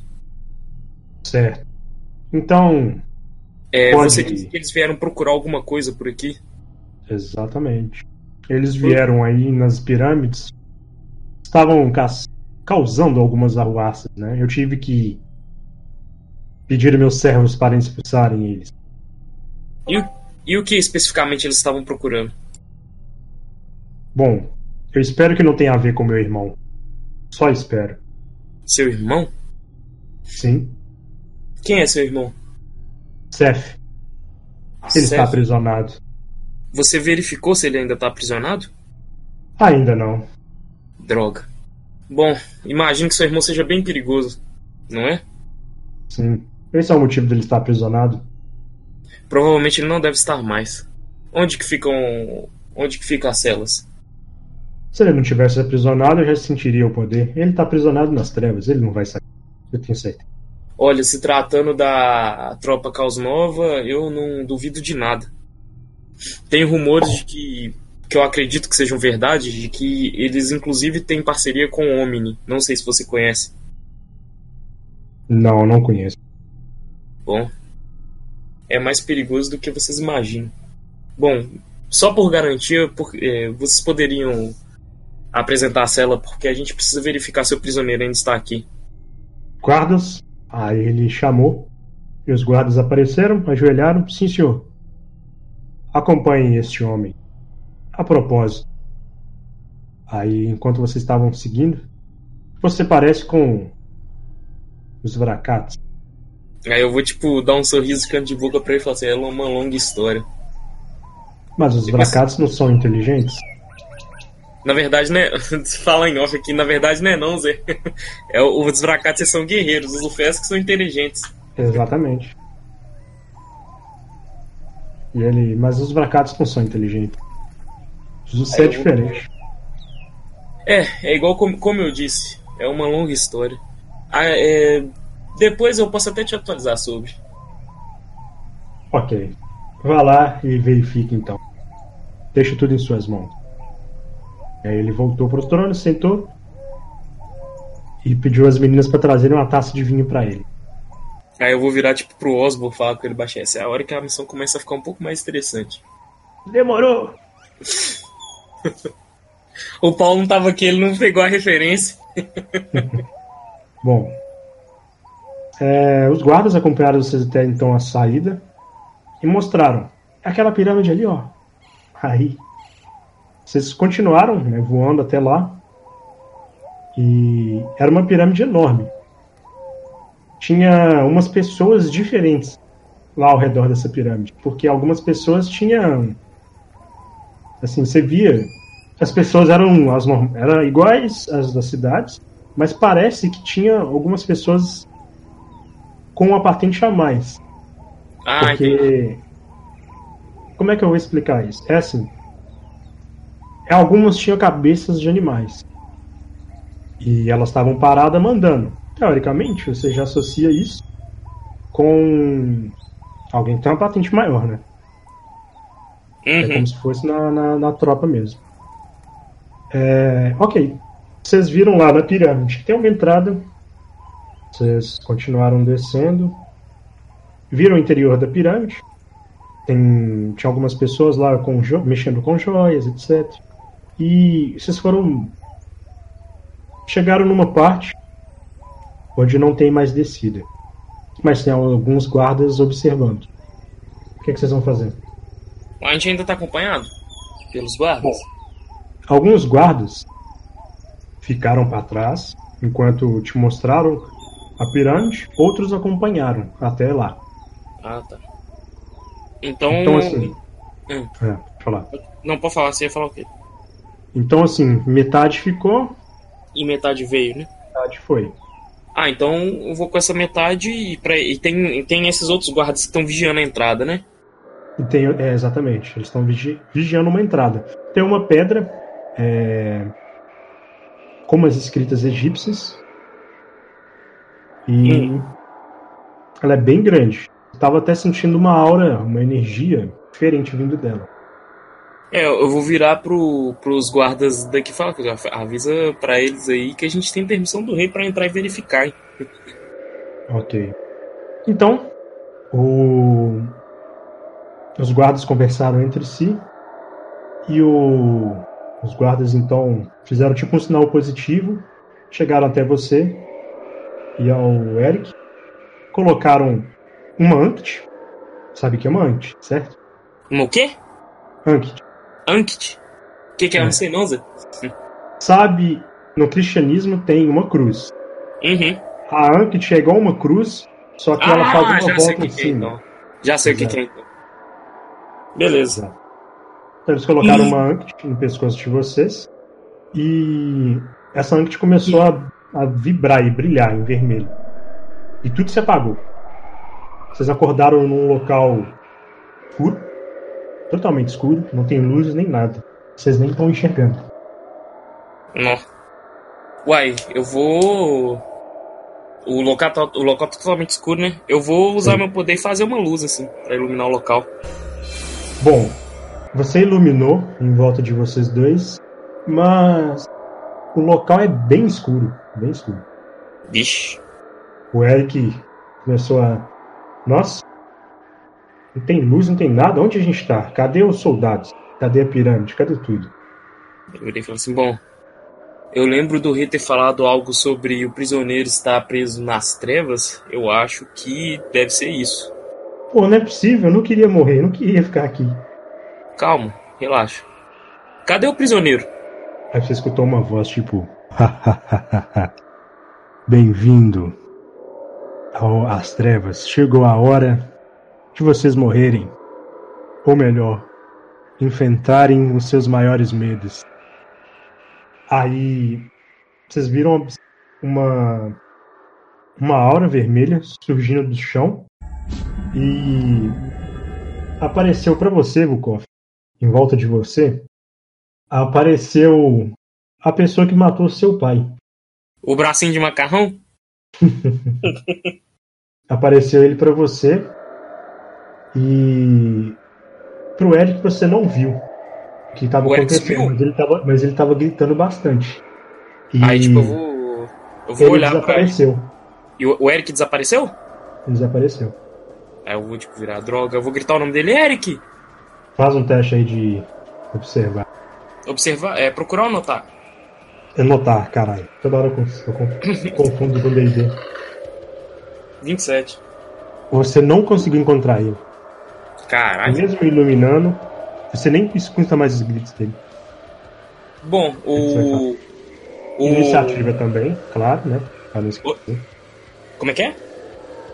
S1: Certo. Então.
S2: É, pode... Você disse que eles vieram procurar alguma coisa por aqui?
S1: Exatamente. Eles vieram aí nas pirâmides, estavam causando algumas arruaças, né? Eu tive que pedir meus servos para expulsarem eles.
S2: E, e o que especificamente eles estavam procurando?
S1: Bom, eu espero que não tenha a ver com meu irmão. Só espero.
S2: Seu irmão?
S1: Sim.
S2: Quem é seu irmão?
S1: Seth. Ele Seth? está aprisionado.
S2: Você verificou se ele ainda está aprisionado?
S1: Ainda não.
S2: Droga. Bom, imagino que seu irmão seja bem perigoso, não é?
S1: Sim. Esse é o motivo dele estar aprisionado.
S2: Provavelmente ele não deve estar mais. Onde que ficam. Onde que ficam as celas?
S1: Se ele não tivesse aprisionado, eu já sentiria o poder. Ele está aprisionado nas trevas, ele não vai sair. Eu tenho certeza.
S2: Olha, se tratando da tropa Caos Nova, eu não duvido de nada. Tem rumores de que, que eu acredito que sejam verdade, de que eles inclusive têm parceria com o Omni. Não sei se você conhece.
S1: Não, não conheço.
S2: Bom, é mais perigoso do que vocês imaginam. Bom, só por garantia, por, é, vocês poderiam apresentar a cela, porque a gente precisa verificar se o prisioneiro ainda está aqui.
S1: Guardas? Aí ele chamou, e os guardas apareceram, ajoelharam. Sim, senhor. Acompanhem este homem. A propósito. Aí, enquanto vocês estavam seguindo, você parece com os Vracates.
S2: Aí eu vou, tipo, dar um sorriso canto de boca pra ele e falar assim, é uma longa história.
S1: Mas os Vracatos não são inteligentes?
S2: Na verdade, né? Fala em off aqui, na verdade não é não, Zé. É, os Vracatos são guerreiros, os Lufés que são inteligentes.
S1: Exatamente. E ele, mas os Vracatos não são inteligentes. Os é, é diferente.
S2: É, é igual como, como eu disse, é uma longa história. Ah, é, depois eu posso até te atualizar sobre.
S1: Ok. Vá lá e verifique então. Deixe tudo em suas mãos. Aí ele voltou pro trono, sentou e pediu às meninas para trazerem uma taça de vinho para ele.
S2: Aí eu vou virar tipo pro Osborne falar com ele baixinho. Essa é a hora que a missão começa a ficar um pouco mais interessante.
S1: Demorou!
S2: o Paulo não tava aqui, ele não pegou a referência.
S1: Bom, é, os guardas acompanharam vocês até então a saída e mostraram aquela pirâmide ali, ó. Aí vocês continuaram né, voando até lá e era uma pirâmide enorme. Tinha umas pessoas diferentes lá ao redor dessa pirâmide, porque algumas pessoas tinham assim, você via as pessoas eram as eram iguais às das cidades, mas parece que tinha algumas pessoas com uma patente a mais. Ah, porque entendi. como é que eu vou explicar isso? É assim, Algumas tinham cabeças de animais. E elas estavam paradas mandando. Teoricamente, você já associa isso com alguém que tem uma patente maior, né? É uhum. É como se fosse na, na, na tropa mesmo. É, ok. Vocês viram lá na pirâmide. Tem uma entrada. Vocês continuaram descendo. Viram o interior da pirâmide. Tem, tinha algumas pessoas lá com, mexendo com joias, etc. E vocês foram. Chegaram numa parte onde não tem mais descida. Mas tem alguns guardas observando. O que, é que vocês vão fazer?
S2: A gente ainda está acompanhado pelos guardas? Bom,
S1: alguns guardas ficaram para trás enquanto te mostraram a pirâmide, outros acompanharam até lá.
S2: Ah, tá. Então.
S1: Então, assim. Hum. É, falar.
S2: Não, pode falar, você ia falar o quê?
S1: Então, assim, metade ficou.
S2: E metade veio, né?
S1: Metade foi.
S2: Ah, então eu vou com essa metade e, pra, e tem, tem esses outros guardas que estão vigiando a entrada, né?
S1: E tem, é, exatamente, eles estão vigi vigiando uma entrada. Tem uma pedra, é, como as escritas egípcias, e hum. ela é bem grande. Estava até sentindo uma aura, uma energia diferente vindo dela.
S2: É, eu vou virar pro, pros guardas daqui e falar, avisa para eles aí que a gente tem permissão do rei para entrar e verificar. Hein?
S1: Ok. Então, o... os guardas conversaram entre si e o... os guardas então fizeram tipo um sinal positivo, chegaram até você e ao Eric, colocaram uma Ankt. Sabe que é uma Ankt, certo?
S2: Uma o quê?
S1: Ankt.
S2: Ankt? O que, que é, é. sei não, Zé?
S1: Sabe, no cristianismo tem uma cruz.
S2: Uhum.
S1: A Ankt é igual uma cruz, só que ah, ela faz uma volta em cima.
S2: É, então. Já sei o que, que é, então. Beleza.
S1: Então eles colocaram e... uma Ankt no pescoço de vocês. E essa Ankt começou e... a, a vibrar e brilhar em vermelho. E tudo se apagou. Vocês acordaram num local escuro totalmente escuro, não tem luzes nem nada. Vocês nem estão enxergando.
S2: Não. Uai, eu vou. O local, tá, o local tá totalmente escuro, né? Eu vou usar Sim. meu poder e fazer uma luz, assim, pra iluminar o local.
S1: Bom, você iluminou em volta de vocês dois, mas o local é bem escuro. Bem escuro.
S2: Vixe.
S1: O Eric começou a. Nossa, não tem luz, não tem nada. Onde a gente está? Cadê os soldados? Cadê a pirâmide? Cadê tudo?
S2: Eu virei e falei assim: bom, eu lembro do rei ter falado algo sobre o prisioneiro estar preso nas trevas. Eu acho que deve ser isso.
S1: Pô, não é possível. Eu não queria morrer. Eu não queria ficar aqui.
S2: Calma, relaxa. Cadê o prisioneiro?
S1: Aí você escutou uma voz tipo: Bem-vindo às trevas. Chegou a hora de vocês morrerem. Ou melhor, enfrentarem os seus maiores medos. Aí vocês viram uma uma aura vermelha surgindo do chão e apareceu para você, Vukov, em volta de você, apareceu a pessoa que matou seu pai.
S2: O bracinho de macarrão?
S1: apareceu ele para você e pro Eric você não viu o que estava acontecendo, mas ele, tava, mas ele tava gritando bastante.
S2: E Aí, tipo, eu vou, eu vou
S1: ele
S2: olhar
S1: desapareceu.
S2: pra E o, o Eric desapareceu?
S1: Ele desapareceu.
S2: Aí eu vou, tipo, virar droga. Eu vou gritar o nome dele, Eric!
S1: Faz um teste aí de observar.
S2: Observar? É, procurar ou anotar?
S1: Anotar, caralho. Toda hora eu, confundo com D&D.
S2: 27.
S1: Você não conseguiu encontrar ele.
S2: Caralho.
S1: Mesmo iluminando, você nem escuta mais os gritos dele.
S2: Bom, o.
S1: o... Iniciativa também, claro, né? Pra não esquecer. O...
S2: Como é que é?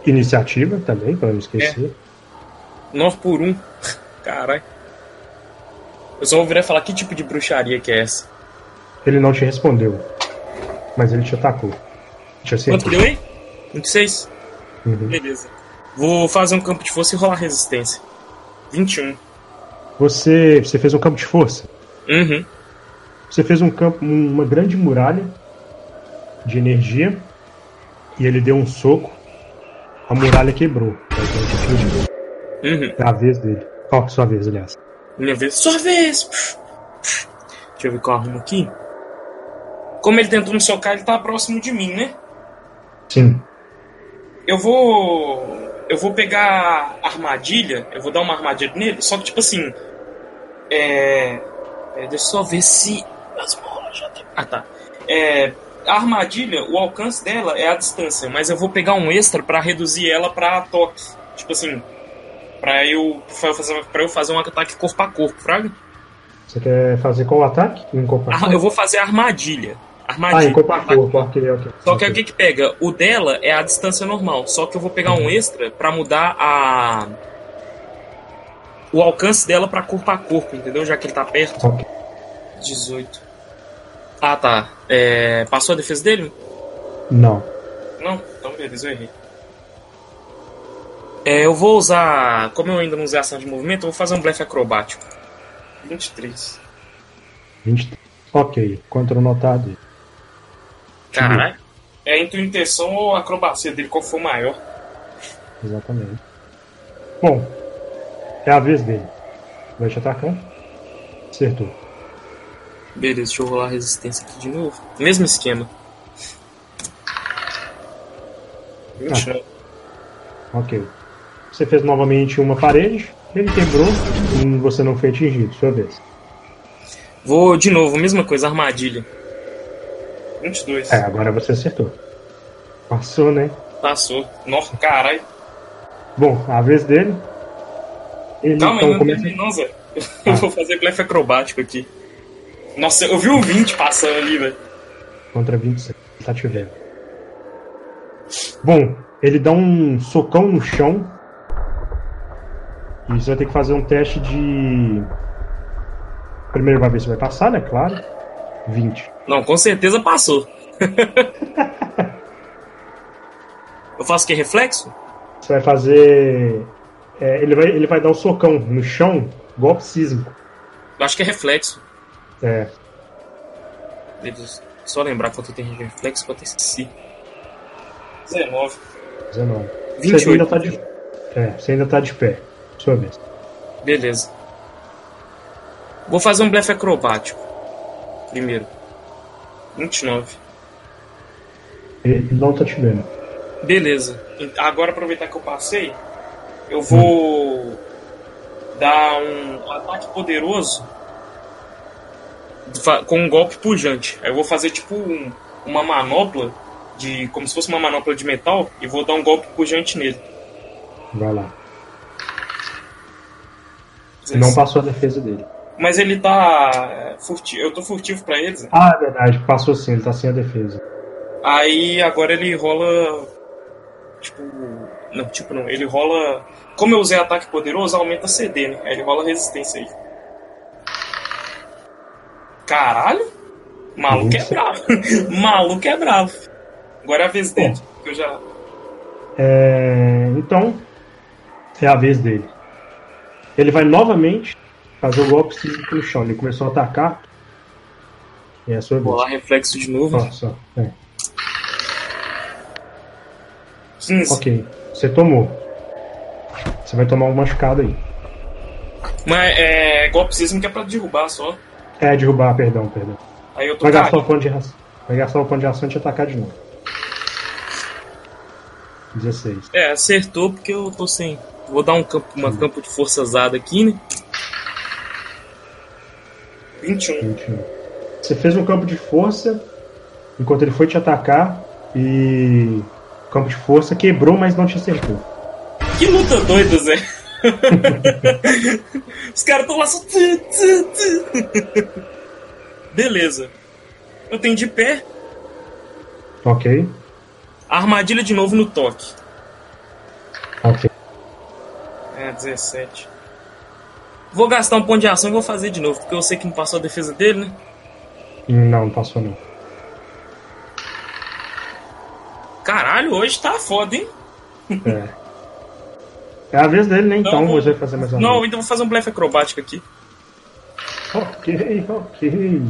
S1: Iniciativa também, pra não esquecer.
S2: É. 9 por 1. Caralho. Eu só vou virar falar que tipo de bruxaria que é essa.
S1: Ele não te respondeu. Mas ele te atacou.
S2: Te Quanto que deu aí? 26? Uhum. Beleza. Vou fazer um campo de força e rolar resistência. 21.
S1: Você, você fez um campo de força?
S2: Uhum.
S1: Você fez um campo, uma grande muralha de energia e ele deu um soco. A muralha quebrou.
S2: Uhum.
S1: É a vez dele. Ó, oh, sua vez, aliás.
S2: Minha vez. Sua vez! Deixa eu ver qual arrumo aqui. Como ele tentou me socar, ele tá próximo de mim, né?
S1: Sim.
S2: Eu vou eu vou pegar armadilha, eu vou dar uma armadilha nele, só que tipo assim. É. é deixa eu só ver se. Ah tá. É, a armadilha, o alcance dela é a distância, mas eu vou pegar um extra para reduzir ela para toque. Tipo assim, para eu fazer para eu fazer um ataque corpo a corpo, fraga?
S1: Você quer fazer qual ataque?
S2: Em corpo a corpo? Eu vou fazer a armadilha. Armadilha. Ah,
S1: em corpo a corpo, ok, ok.
S2: Só que o que que pega? O dela é a distância normal, só que eu vou pegar um extra para mudar a o alcance dela para corpo a corpo, entendeu? Já que ele tá perto.
S1: Ok.
S2: 18. Ah, tá. É... Passou a defesa dele?
S1: Não.
S2: Não? Então beleza, eu errei. É, eu vou usar. Como eu ainda não usei ação de movimento, eu vou fazer um blefe acrobático. 23.
S1: 23. Ok. Quanto no notado?
S2: Caralho. É entre intenção ou acrobacia dele, qual for maior.
S1: Exatamente. Bom, é a vez dele. Vai te atacar. Acertou.
S2: Beleza, deixa eu rolar a resistência aqui de novo. Mesmo esquema. 29.
S1: Ah. Ok. Você fez novamente uma parede, ele quebrou e você não foi atingido. Sua vez.
S2: Vou de novo, mesma coisa, armadilha. 22.
S1: É, agora você acertou. Passou, né?
S2: Passou. Nossa, caralho.
S1: Bom, a vez dele.
S2: Ele Calma, então, não começa... não, Zé. Eu ah. vou fazer blefe acrobático aqui. Nossa, eu vi um 20 passando ali, velho.
S1: Contra 26. Tá te vendo. Bom, ele dá um socão no chão. E você vai ter que fazer um teste de. Primeiro vai ver se vai passar, né? Claro. 20.
S2: Não, com certeza passou. Eu faço o que? Reflexo?
S1: Você vai fazer. É, ele, vai, ele vai dar um socão no chão, golpe sísmico.
S2: Eu acho que é reflexo.
S1: É.
S2: Só lembrar quanto tem reflexo, quanto esqueci. 19.
S1: 19. 28. Você ainda tá de, é, você ainda tá de pé. Sua vez.
S2: Beleza. Vou fazer um blefe acrobático. Primeiro. 29.
S1: Ele não tá te vendo.
S2: Beleza. Agora aproveitar que eu passei, eu vou hum. dar um ataque poderoso com um golpe pujante. Aí eu vou fazer tipo um, uma manopla de como se fosse uma manopla de metal e vou dar um golpe pujante nele.
S1: Vai lá. Não passou a defesa dele.
S2: Mas ele tá é, furtivo. Eu tô furtivo pra eles. Né?
S1: Ah, é verdade. Passou sim, ele tá sem a defesa.
S2: Aí agora ele rola. Tipo. Não, tipo não. Ele rola. Como eu usei ataque poderoso, aumenta CD, né? Aí ele rola resistência aí. Caralho! Maluco é bravo. Maluco é bravo. Agora é a vez dele. Que eu já.
S1: É, então, é a vez dele. Ele vai novamente fazer o golpe físico no chão. Ele começou a atacar. E é a sua
S2: Vou lá, reflexo de novo.
S1: Só. É.
S2: 15.
S1: Ok, você tomou. Você vai tomar um machucado aí.
S2: Mas é golpe sísmico é pra derrubar só.
S1: É, derrubar, perdão, perdão.
S2: Aí eu tô
S1: Vai gastar o
S2: caindo.
S1: ponto de reação. Vai gastar o ponto de ação e te atacar de novo. 16.
S2: É, acertou porque eu tô sem. Vou dar um campo, uma campo de força usada aqui, né? 21.
S1: 21. Você fez um campo de força enquanto ele foi te atacar e o campo de força quebrou, mas não te acertou.
S2: Que luta doida, Zé. Os caras tão lá só. Beleza. Eu tenho de pé.
S1: Ok,
S2: Armadilha de novo no toque.
S1: ok.
S2: É, 17. Vou gastar um ponto de ação e vou fazer de novo, porque eu sei que não passou a defesa dele, né?
S1: Não, não passou não.
S2: Caralho, hoje tá foda, hein?
S1: É. É a vez dele, né? Então
S2: Não,
S1: você vai fazer mais uma
S2: Não,
S1: vez.
S2: então vou fazer um blefe acrobático aqui.
S1: Ok, ok.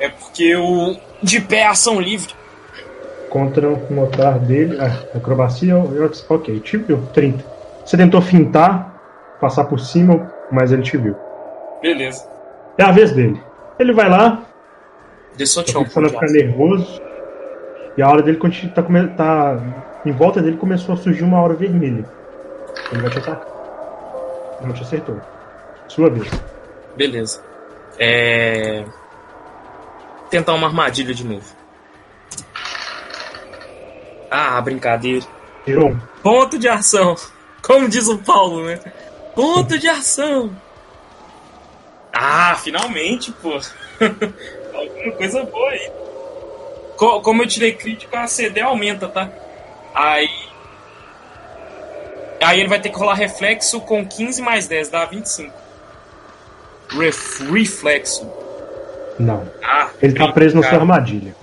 S2: É porque o de pé é ação livre.
S1: Contra o notar dele. Ah, acrobacia, eu- eu- ok, viu. 30. Você tentou fintar, passar por cima, mas ele te viu.
S2: Beleza.
S1: É a vez dele. Ele vai lá,
S2: Deixa eu
S1: tá começando a ficar nervoso. E a hora dele tá, tá. Em volta dele começou a surgir uma aura vermelha. Ele vai te atacar. Não te acertou. Sua vez.
S2: Beleza. É. Tentar uma armadilha de novo. Ah, brincadeira.
S1: Tirou.
S2: Ponto de ação. Como diz o Paulo, né? Ponto de ação. Ah, finalmente, pô. Alguma coisa boa aí. Co- Como eu tirei crítico, a CD aumenta, tá? Aí. Aí ele vai ter que rolar reflexo com 15 mais 10, dá 25. Ref, reflexo.
S1: Não.
S2: Ah,
S1: Ele tá preso na sua
S2: cara.
S1: armadilha.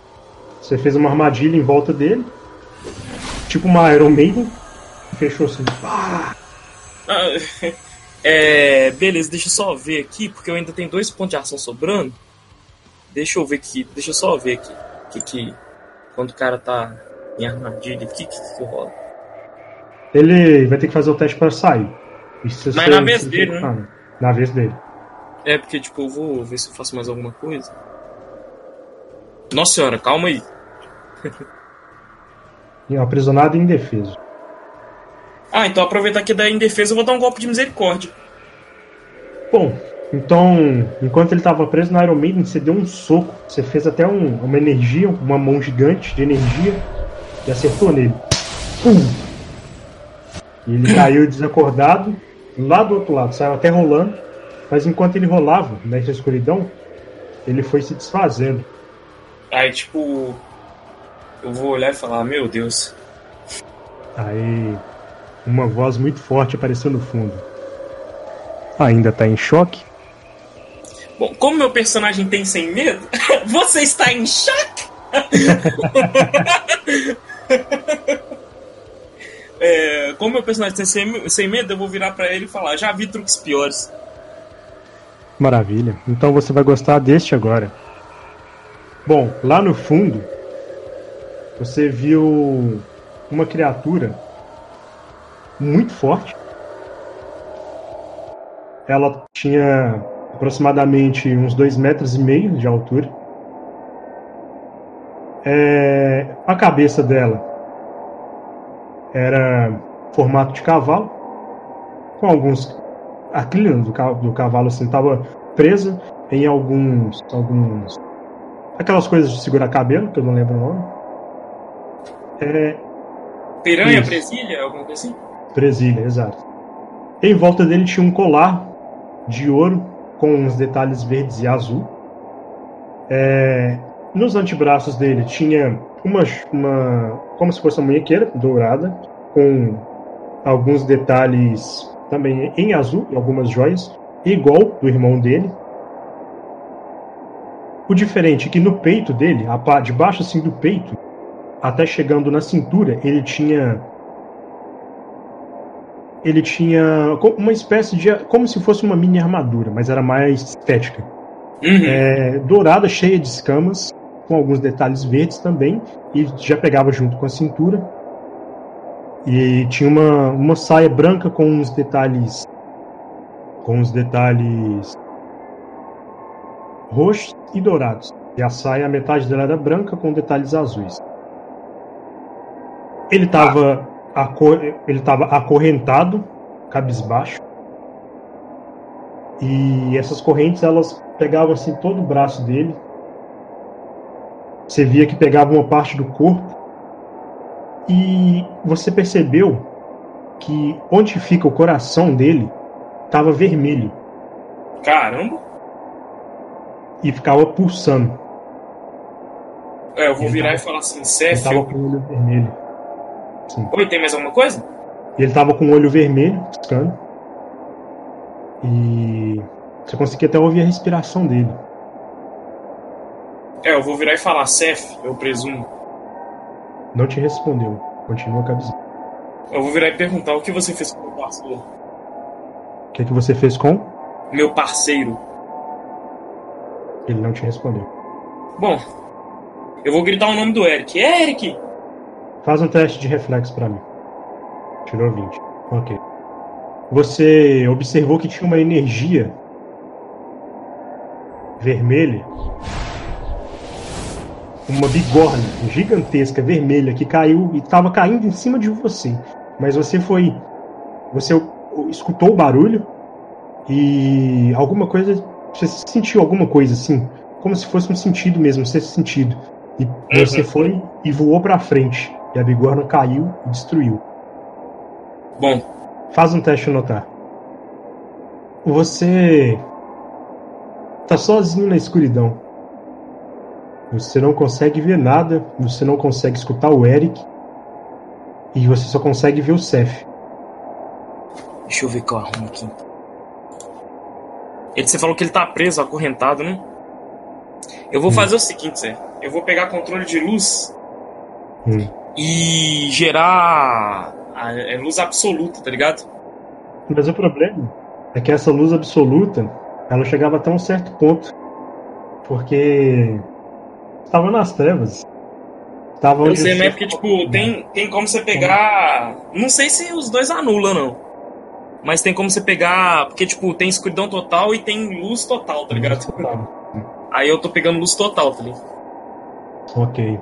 S1: Você fez uma armadilha em volta dele. Tipo uma Iron Maiden. Fechou assim.
S2: Ah, É, beleza, deixa eu só ver aqui, porque eu ainda tenho dois pontos de ação sobrando. Deixa eu ver aqui, deixa eu só ver aqui. Que, que, quando o cara tá em armadilha, o que, que, que rola?
S1: Ele vai ter que fazer o teste para sair. Se
S2: Mas na vez dele, né?
S1: Não. Na vez dele.
S2: É, porque, tipo, eu vou ver se eu faço mais alguma coisa. Nossa senhora, calma aí.
S1: E aprisionado e indefeso.
S2: Ah, então aproveitar que daí em defesa eu vou dar um golpe de misericórdia.
S1: Bom, então, enquanto ele estava preso na Iron Maiden, você deu um soco. Você fez até um- uma energia, uma mão gigante de energia e acertou nele. Pum! E ele caiu desacordado lá do outro lado, saiu até rolando. Mas enquanto ele rolava nessa escuridão, ele foi se desfazendo.
S2: Aí, tipo, eu vou olhar e falar: Meu Deus,
S1: Aí, uma voz muito forte apareceu no fundo. Ainda tá em choque?
S2: Bom, como meu personagem tem sem medo, você está em choque? É, como meu personagem tem sem, sem medo, eu vou virar pra ele e falar: já vi truques piores.
S1: Maravilha. Então você vai gostar deste agora. Bom, lá no fundo, você viu uma criatura muito forte. Ela tinha aproximadamente uns dois metros e meio de altura. É, a cabeça dela era formato de cavalo, com alguns a crina do, do cavalo assim estava presa em alguns alguns aquelas coisas de segurar cabelo que eu não lembro o nome é
S2: Piranha,
S1: Isso.
S2: presilha, alguma coisa assim?
S1: Presilha exato em volta dele tinha um colar de ouro com uns detalhes verdes e azul É, nos antebraços dele tinha uma, uma como se fosse uma munhequeira dourada com alguns detalhes também em azul e algumas joias, igual do irmão dele. O diferente é que no peito dele, a parte de baixo assim do peito, até chegando na cintura, ele tinha ele tinha uma espécie de como se fosse uma mini armadura, mas era mais estética. Uhum. É, dourada, cheia de escamas, com alguns detalhes verdes também, e já pegava junto com a cintura. E tinha uma, uma saia branca com uns detalhes com os detalhes roxos e dourados. E a saia, a metade dela era branca com detalhes azuis. Ele estava ele estava acorrentado, cabisbaixo. E essas correntes elas pegavam assim todo o braço dele. Você via que pegava uma parte do corpo. E você percebeu que onde fica o coração dele estava vermelho.
S2: Caramba!
S1: E ficava pulsando.
S2: É, eu vou ele virar tava, e falar assim, Cef. Ele
S1: tava com o olho vermelho.
S2: Sim. Oi, tem mais alguma coisa?
S1: Ele tava com o olho vermelho, piscando. E você conseguia até ouvir a respiração dele.
S2: É, eu vou virar e falar, Cef, eu presumo.
S1: Não te respondeu. Continua cabisando.
S2: Eu vou virar e perguntar o que você fez com o meu parceiro.
S1: O que, é que você fez com?
S2: Meu parceiro.
S1: Ele não te respondeu.
S2: Bom, eu vou gritar o nome do Eric. Eric!
S1: Faz um teste de reflexo para mim. Tirou 20. Ok. Você observou que tinha uma energia vermelha, uma bigorna gigantesca vermelha que caiu e estava caindo em cima de você. Mas você foi, você escutou o barulho e alguma coisa, você sentiu alguma coisa assim, como se fosse um sentido mesmo, um sexto sentido. E você uhum. foi e voou para frente. E a bigorna caiu e destruiu.
S2: Bom.
S1: Faz um teste notar. Você tá sozinho na escuridão. Você não consegue ver nada, você não consegue escutar o Eric e você só consegue ver o Seth.
S2: Deixa eu ver qual arrumo aqui. Ele, você falou que ele tá preso, acorrentado, né? Eu vou hum. fazer o seguinte, Zé. Eu vou pegar controle de luz hum. E gerar a, é luz absoluta, tá ligado?
S1: Mas o problema é que essa luz absoluta, ela chegava até um certo ponto. Porque estava nas trevas.
S2: Tava eu sei, mas é porque, tipo, tem, tem como você pegar. Não sei se os dois anulam, não. Mas tem como você pegar. Porque, tipo, tem escuridão total e tem luz total, tá ligado? Total. Aí eu tô pegando luz total, tá ligado?
S1: Ok.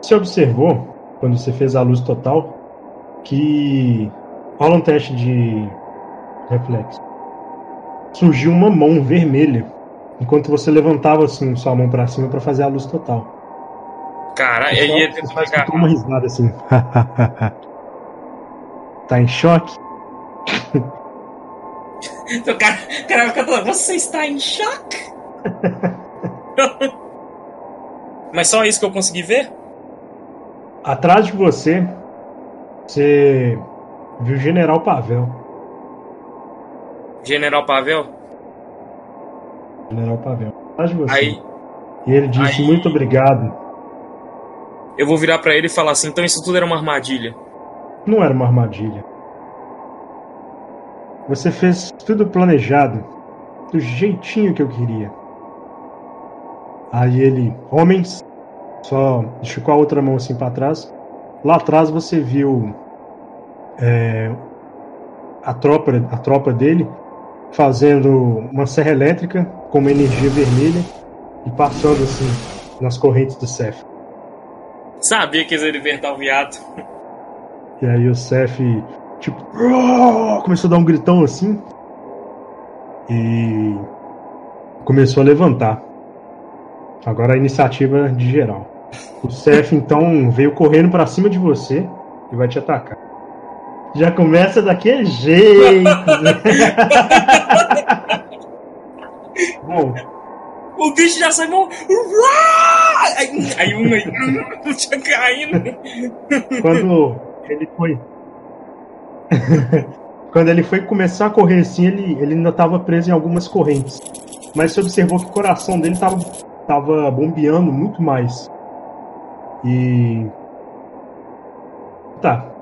S1: Você observou, quando você fez a luz total, que. Rola um teste de reflexo. Surgiu uma mão vermelha enquanto você levantava assim sua mão para cima para fazer a luz total.
S2: Caralho, aí ia
S1: tentar uma risada assim. tá em choque?
S2: então, cara, cara, cara, você está em choque? Mas só isso que eu consegui ver?
S1: Atrás de você, você viu o General Pavel.
S2: General Pavel?
S1: General Pavel. Atrás de você. Aí, e ele disse aí, muito obrigado.
S2: Eu vou virar para ele e falar assim: então isso tudo era uma armadilha.
S1: Não era uma armadilha. Você fez tudo planejado, do jeitinho que eu queria. Aí ele, homens, só esticou a outra mão assim para trás. Lá atrás você viu é, a tropa, a tropa dele fazendo uma serra elétrica com uma energia vermelha e passando assim nas correntes do Cef.
S2: Sabia que eles iam libertar o viado.
S1: E aí o Cef, tipo, começou a dar um gritão assim e começou a levantar. Agora a iniciativa de geral. O Cef então veio correndo para cima de você e vai te atacar. Já começa daquele jeito. Né?
S2: Bom. O bicho já sai bom. Aí, aí um aí tinha caindo.
S1: Quando ele foi. Quando ele foi começar a correr assim, ele, ele ainda estava preso em algumas correntes. Mas você observou que o coração dele estava tava bombeando muito mais. E. Tá.